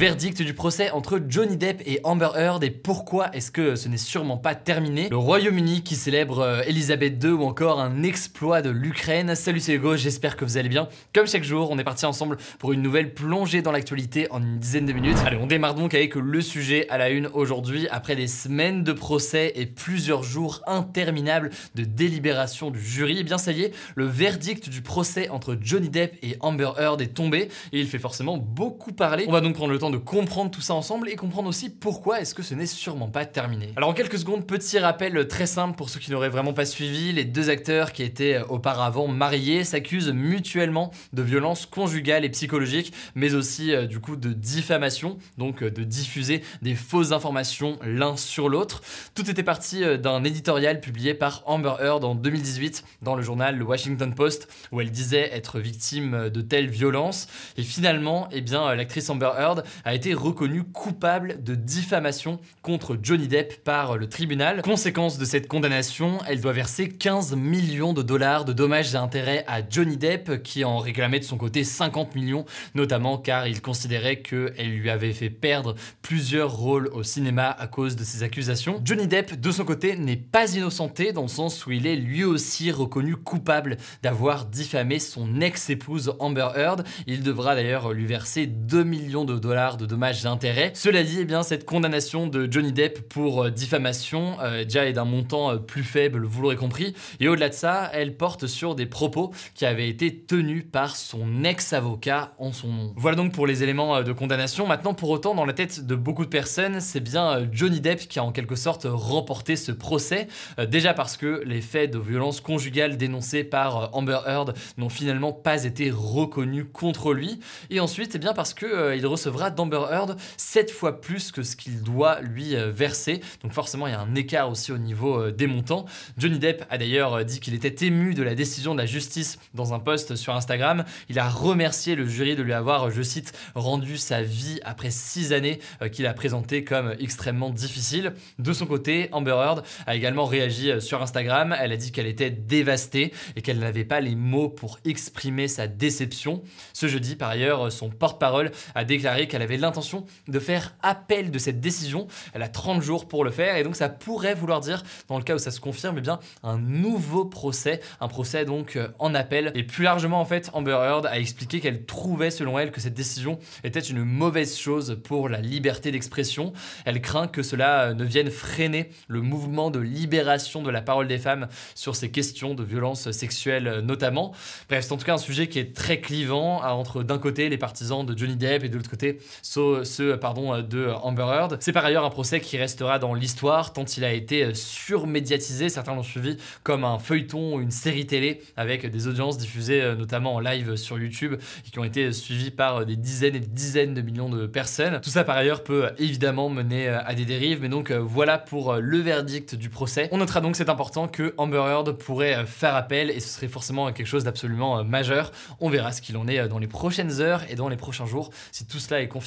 Verdict du procès entre Johnny Depp et Amber Heard et pourquoi est-ce que ce n'est sûrement pas terminé? Le Royaume-Uni qui célèbre euh, Elisabeth II ou encore un exploit de l'Ukraine. Salut c'est Hugo, j'espère que vous allez bien. Comme chaque jour, on est parti ensemble pour une nouvelle plongée dans l'actualité en une dizaine de minutes. Allez, on démarre donc avec le sujet à la une aujourd'hui. Après des semaines de procès et plusieurs jours interminables de délibération du jury, eh bien ça y est, le verdict du procès entre Johnny Depp et Amber Heard est tombé et il fait forcément beaucoup parler. On va donc prendre le temps de comprendre tout ça ensemble et comprendre aussi pourquoi est-ce que ce n'est sûrement pas terminé. Alors en quelques secondes, petit rappel très simple pour ceux qui n'auraient vraiment pas suivi, les deux acteurs qui étaient auparavant mariés s'accusent mutuellement de violences conjugales et psychologiques, mais aussi euh, du coup de diffamation, donc euh, de diffuser des fausses informations l'un sur l'autre. Tout était parti euh, d'un éditorial publié par Amber Heard en 2018 dans le journal Le Washington Post où elle disait être victime de telles violences et finalement, eh bien l'actrice Amber Heard a été reconnue coupable de diffamation contre Johnny Depp par le tribunal. Conséquence de cette condamnation, elle doit verser 15 millions de dollars de dommages et intérêts à Johnny Depp qui en réclamait de son côté 50 millions, notamment car il considérait qu'elle lui avait fait perdre plusieurs rôles au cinéma à cause de ses accusations. Johnny Depp, de son côté, n'est pas innocenté dans le sens où il est lui aussi reconnu coupable d'avoir diffamé son ex-épouse Amber Heard. Il devra d'ailleurs lui verser 2 millions de dollars de dommages et. Cela dit, eh bien, cette condamnation de Johnny Depp pour euh, diffamation euh, déjà est d'un montant euh, plus faible, vous l'aurez compris. Et au-delà de ça, elle porte sur des propos qui avaient été tenus par son ex-avocat en son nom. Voilà donc pour les éléments de condamnation. Maintenant, pour autant, dans la tête de beaucoup de personnes, c'est bien Johnny Depp qui a en quelque sorte remporté ce procès. Déjà parce que les faits de violence conjugale dénoncés par Amber Heard n'ont finalement pas été reconnus contre lui. Et ensuite, eh bien parce que il recevra d'Amber Heard 7 fois plus que ce qu'il doit lui euh, verser. Donc forcément, il y a un écart aussi au niveau euh, des montants. Johnny Depp a d'ailleurs euh, dit qu'il était ému de la décision de la justice dans un post sur Instagram. Il a remercié le jury de lui avoir, je cite, rendu sa vie après 6 années qu'il a présenté comme extrêmement difficile. De son côté, Amber Heard a également réagi sur Instagram. Elle a dit qu'elle était dévastée et qu'elle n'avait pas les mots pour exprimer sa déception. Ce jeudi, par ailleurs, son porte-parole a déclaré qu'elle avait l'intention de faire appel de cette décision. Elle a 30 jours pour le faire et donc ça pourrait vouloir dire, dans le cas où ça se confirme, eh bien, un nouveau procès, un procès donc euh, en appel. Et plus largement, en fait, Amber Heard a expliqué qu'elle trouvait, selon elle, que cette décision était une mauvaise chose pour la liberté d'expression. Elle craint que cela euh, ne vienne freiner le mouvement de libération de la parole des femmes sur ces questions de violences sexuelles euh, notamment. Bref, c'est en tout cas un sujet qui est très clivant hein, entre d'un côté les partisans de Johnny Depp et de l'autre côté ceux, pardon, euh, de Amber Heard. C'est par ailleurs un procès qui restera dans l'histoire tant il a été euh, surmédiatisé. Certains l'ont suivi comme un feuilleton ou une série télé avec des audiences diffusées euh, notamment en live sur YouTube et qui ont été suivies par des dizaines et des dizaines de millions de personnes. Tout ça par ailleurs peut évidemment mener à des dérives, mais donc voilà pour le verdict du procès. On notera donc c'est important que Amber Heard pourrait faire appel et ce serait forcément quelque chose d'absolument majeur. On verra ce qu'il en est dans les prochaines heures et dans les prochains jours si tout cela est confirmé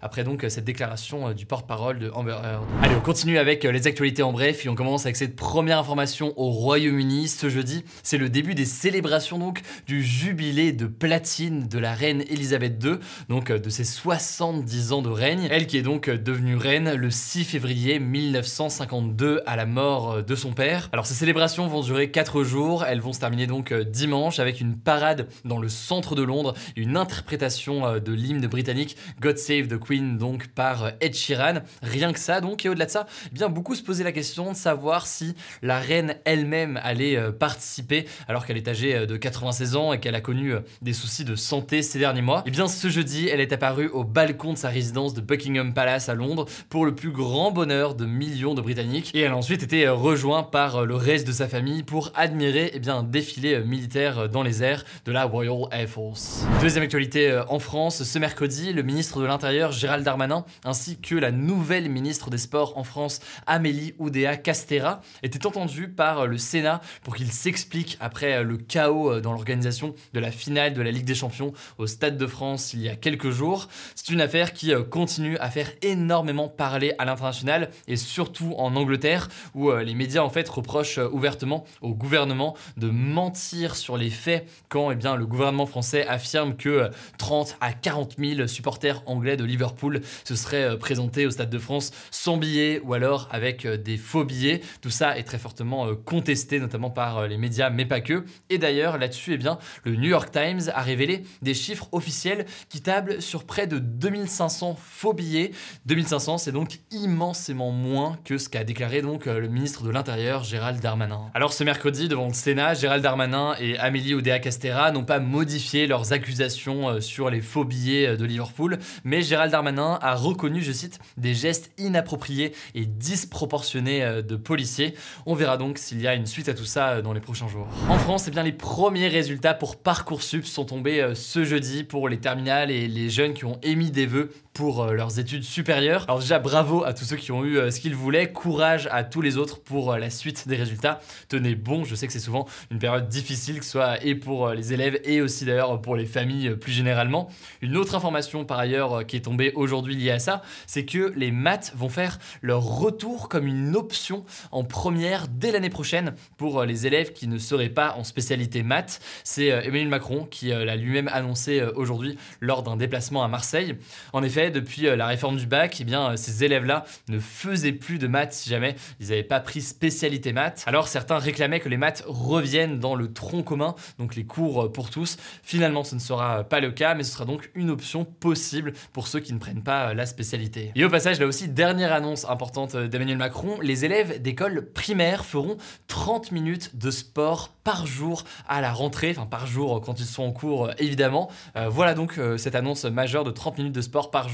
après donc euh, cette déclaration euh, du porte-parole de Amber Heard. Allez, on continue avec euh, les actualités en bref et on commence avec cette première information au Royaume-Uni ce jeudi. C'est le début des célébrations donc du jubilé de platine de la reine Elisabeth II, donc de ses 70 ans de règne. Elle qui est donc devenue reine le 6 février 1952 à la mort de son père. Alors ces célébrations vont durer 4 jours, elles vont se terminer donc dimanche avec une parade dans le centre de Londres, une interprétation de l'hymne britannique God Save the Queen donc par Ed Sheeran. Rien que ça donc et au-delà de ça, eh bien beaucoup se posaient la question de savoir si la reine elle-même allait euh, participer alors qu'elle est âgée euh, de 96 ans et qu'elle a connu euh, des soucis de santé ces derniers mois. Et eh bien ce jeudi, elle est apparue au balcon de sa résidence de Buckingham Palace à Londres pour le plus grand bonheur de millions de Britanniques et elle a ensuite été rejointe par le reste de sa famille pour admirer eh bien, un défilé militaire dans les airs de la Royal Air Force. Deuxième actualité en France, ce mercredi, le ministre de l'Intérieur Gérald Darmanin ainsi que la nouvelle ministre des Sports en France Amélie Oudéa Castera était entendue par le Sénat pour qu'il s'explique après le chaos dans l'organisation de la finale de la Ligue des Champions au Stade de France il y a quelques jours. C'est une affaire qui continue à faire énormément parler à l'international et surtout en Angleterre où les médias en fait reprochent ouvertement au gouvernement de mentir sur les faits quand eh bien, le gouvernement français affirme que 30 à 40 000 supporters anglais de Liverpool se seraient présentés au Stade de France sans billets ou alors avec des faux billets. Tout ça est très fortement euh, contesté, notamment par euh, les médias, mais pas que. Et d'ailleurs, là-dessus, eh bien, le New York Times a révélé des chiffres officiels qui tablent sur près de 2500 faux billets. 2500, c'est donc immensément moins que ce qu'a déclaré donc euh, le ministre de l'Intérieur, Gérald Darmanin. Alors ce mercredi, devant le Sénat, Gérald Darmanin et Amélie Oudéa-Castera n'ont pas modifié leurs accusations sur les faux billets de Liverpool, mais Gérald Darmanin a reconnu, je cite, des gestes inappropriés et disproportionnés de policiers. On verra donc s'il y a une suite à tout ça euh, dans les prochains jours. En France, eh les premiers résultats pour Parcoursup sont tombés euh, ce jeudi pour les terminales et les jeunes qui ont émis des vœux pour euh, leurs études supérieures. Alors déjà bravo à tous ceux qui ont eu ce qu'ils voulaient, courage à tous les autres pour la suite des résultats. Tenez bon, je sais que c'est souvent une période difficile, que ce soit et pour les élèves et aussi d'ailleurs pour les familles plus généralement. Une autre information par ailleurs qui est tombée aujourd'hui liée à ça, c'est que les maths vont faire leur retour comme une option en première dès l'année prochaine pour euh, les élèves qui ne seraient pas en spécialité maths. C'est euh, Emmanuel Macron qui euh, l'a lui-même annoncé aujourd'hui lors d'un déplacement à Marseille. En effet, depuis la réforme du bac, eh bien, ces élèves-là ne faisaient plus de maths si jamais ils n'avaient pas pris spécialité maths. Alors certains réclamaient que les maths reviennent dans le tronc commun, donc les cours pour tous. Finalement, ce ne sera pas le cas, mais ce sera donc une option possible pour ceux qui ne prennent pas la spécialité. Et au passage, là aussi, dernière annonce importante d'Emmanuel Macron, les élèves d'école primaire feront 30 minutes de sport par jour à la rentrée, enfin par jour quand ils sont en cours évidemment. Euh, voilà donc euh, cette annonce majeure de 30 minutes de sport par jour.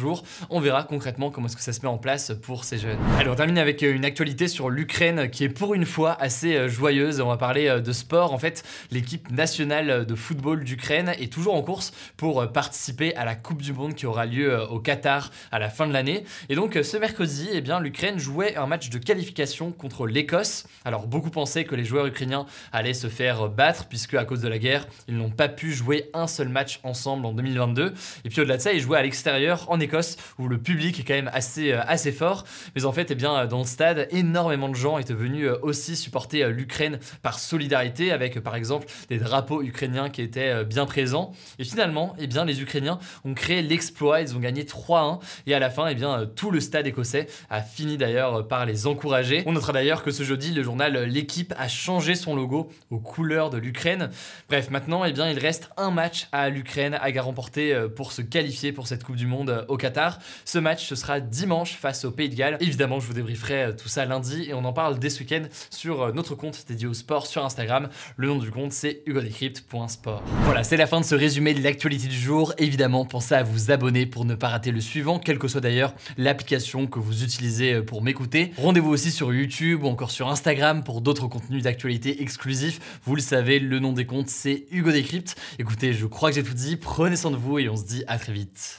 On verra concrètement comment est-ce que ça se met en place pour ces jeunes. Allez, on termine avec euh, une actualité sur l'Ukraine qui est pour une fois assez joyeuse. On va parler de sport. En fait, l'équipe nationale de football d'Ukraine est toujours en course pour participer à la Coupe du Monde qui aura lieu au Qatar à la fin de l'année. Et donc ce mercredi, eh bien l'Ukraine jouait un match de qualification contre l'Écosse. Alors beaucoup pensaient que les joueurs ukrainiens allaient se faire battre puisque à cause de la guerre, ils n'ont pas pu jouer un seul match ensemble en 2022. Et puis au-delà de ça, ils jouaient à l'extérieur en Écosse où le public est quand même assez, euh, assez fort. Mais en fait, eh bien, dans le stade, énormément de gens étaient venus euh, aussi supporter euh, l'Ukraine par solidarité avec par exemple des drapeaux ukrainiens qui étaient bien présents. Et finalement, eh bien, les Ukrainiens ont créé l'exploit, ils ont gagné 3-1 et à la fin, eh bien, tout le stade écossais a fini d'ailleurs par les encourager. On notera d'ailleurs que ce jeudi, le journal L'équipe a changé son logo aux couleurs de l'Ukraine. Bref, maintenant, eh bien, il reste un match à l'Ukraine à remporter pour se qualifier pour cette Coupe du Monde au Qatar. Ce match, ce sera dimanche face au Pays de Galles. Évidemment, je vous débrieferai euh, tout ça lundi et on en parle dès ce week-end sur notre compte dédié au sport sur Instagram. Le nom du compte, c'est hugodecrypt.sport. Voilà, c'est la fin de ce résumé de l'actualité du jour. Évidemment, pensez à vous abonner pour ne pas rater le suivant, quelle que soit d'ailleurs l'application que vous utilisez pour m'écouter. Rendez-vous aussi sur YouTube ou encore sur Instagram pour d'autres contenus d'actualité exclusifs. Vous le savez, le nom des comptes, c'est Hugo Décrypte. Écoutez, je crois que j'ai tout dit. Prenez soin de vous et on se dit à très vite.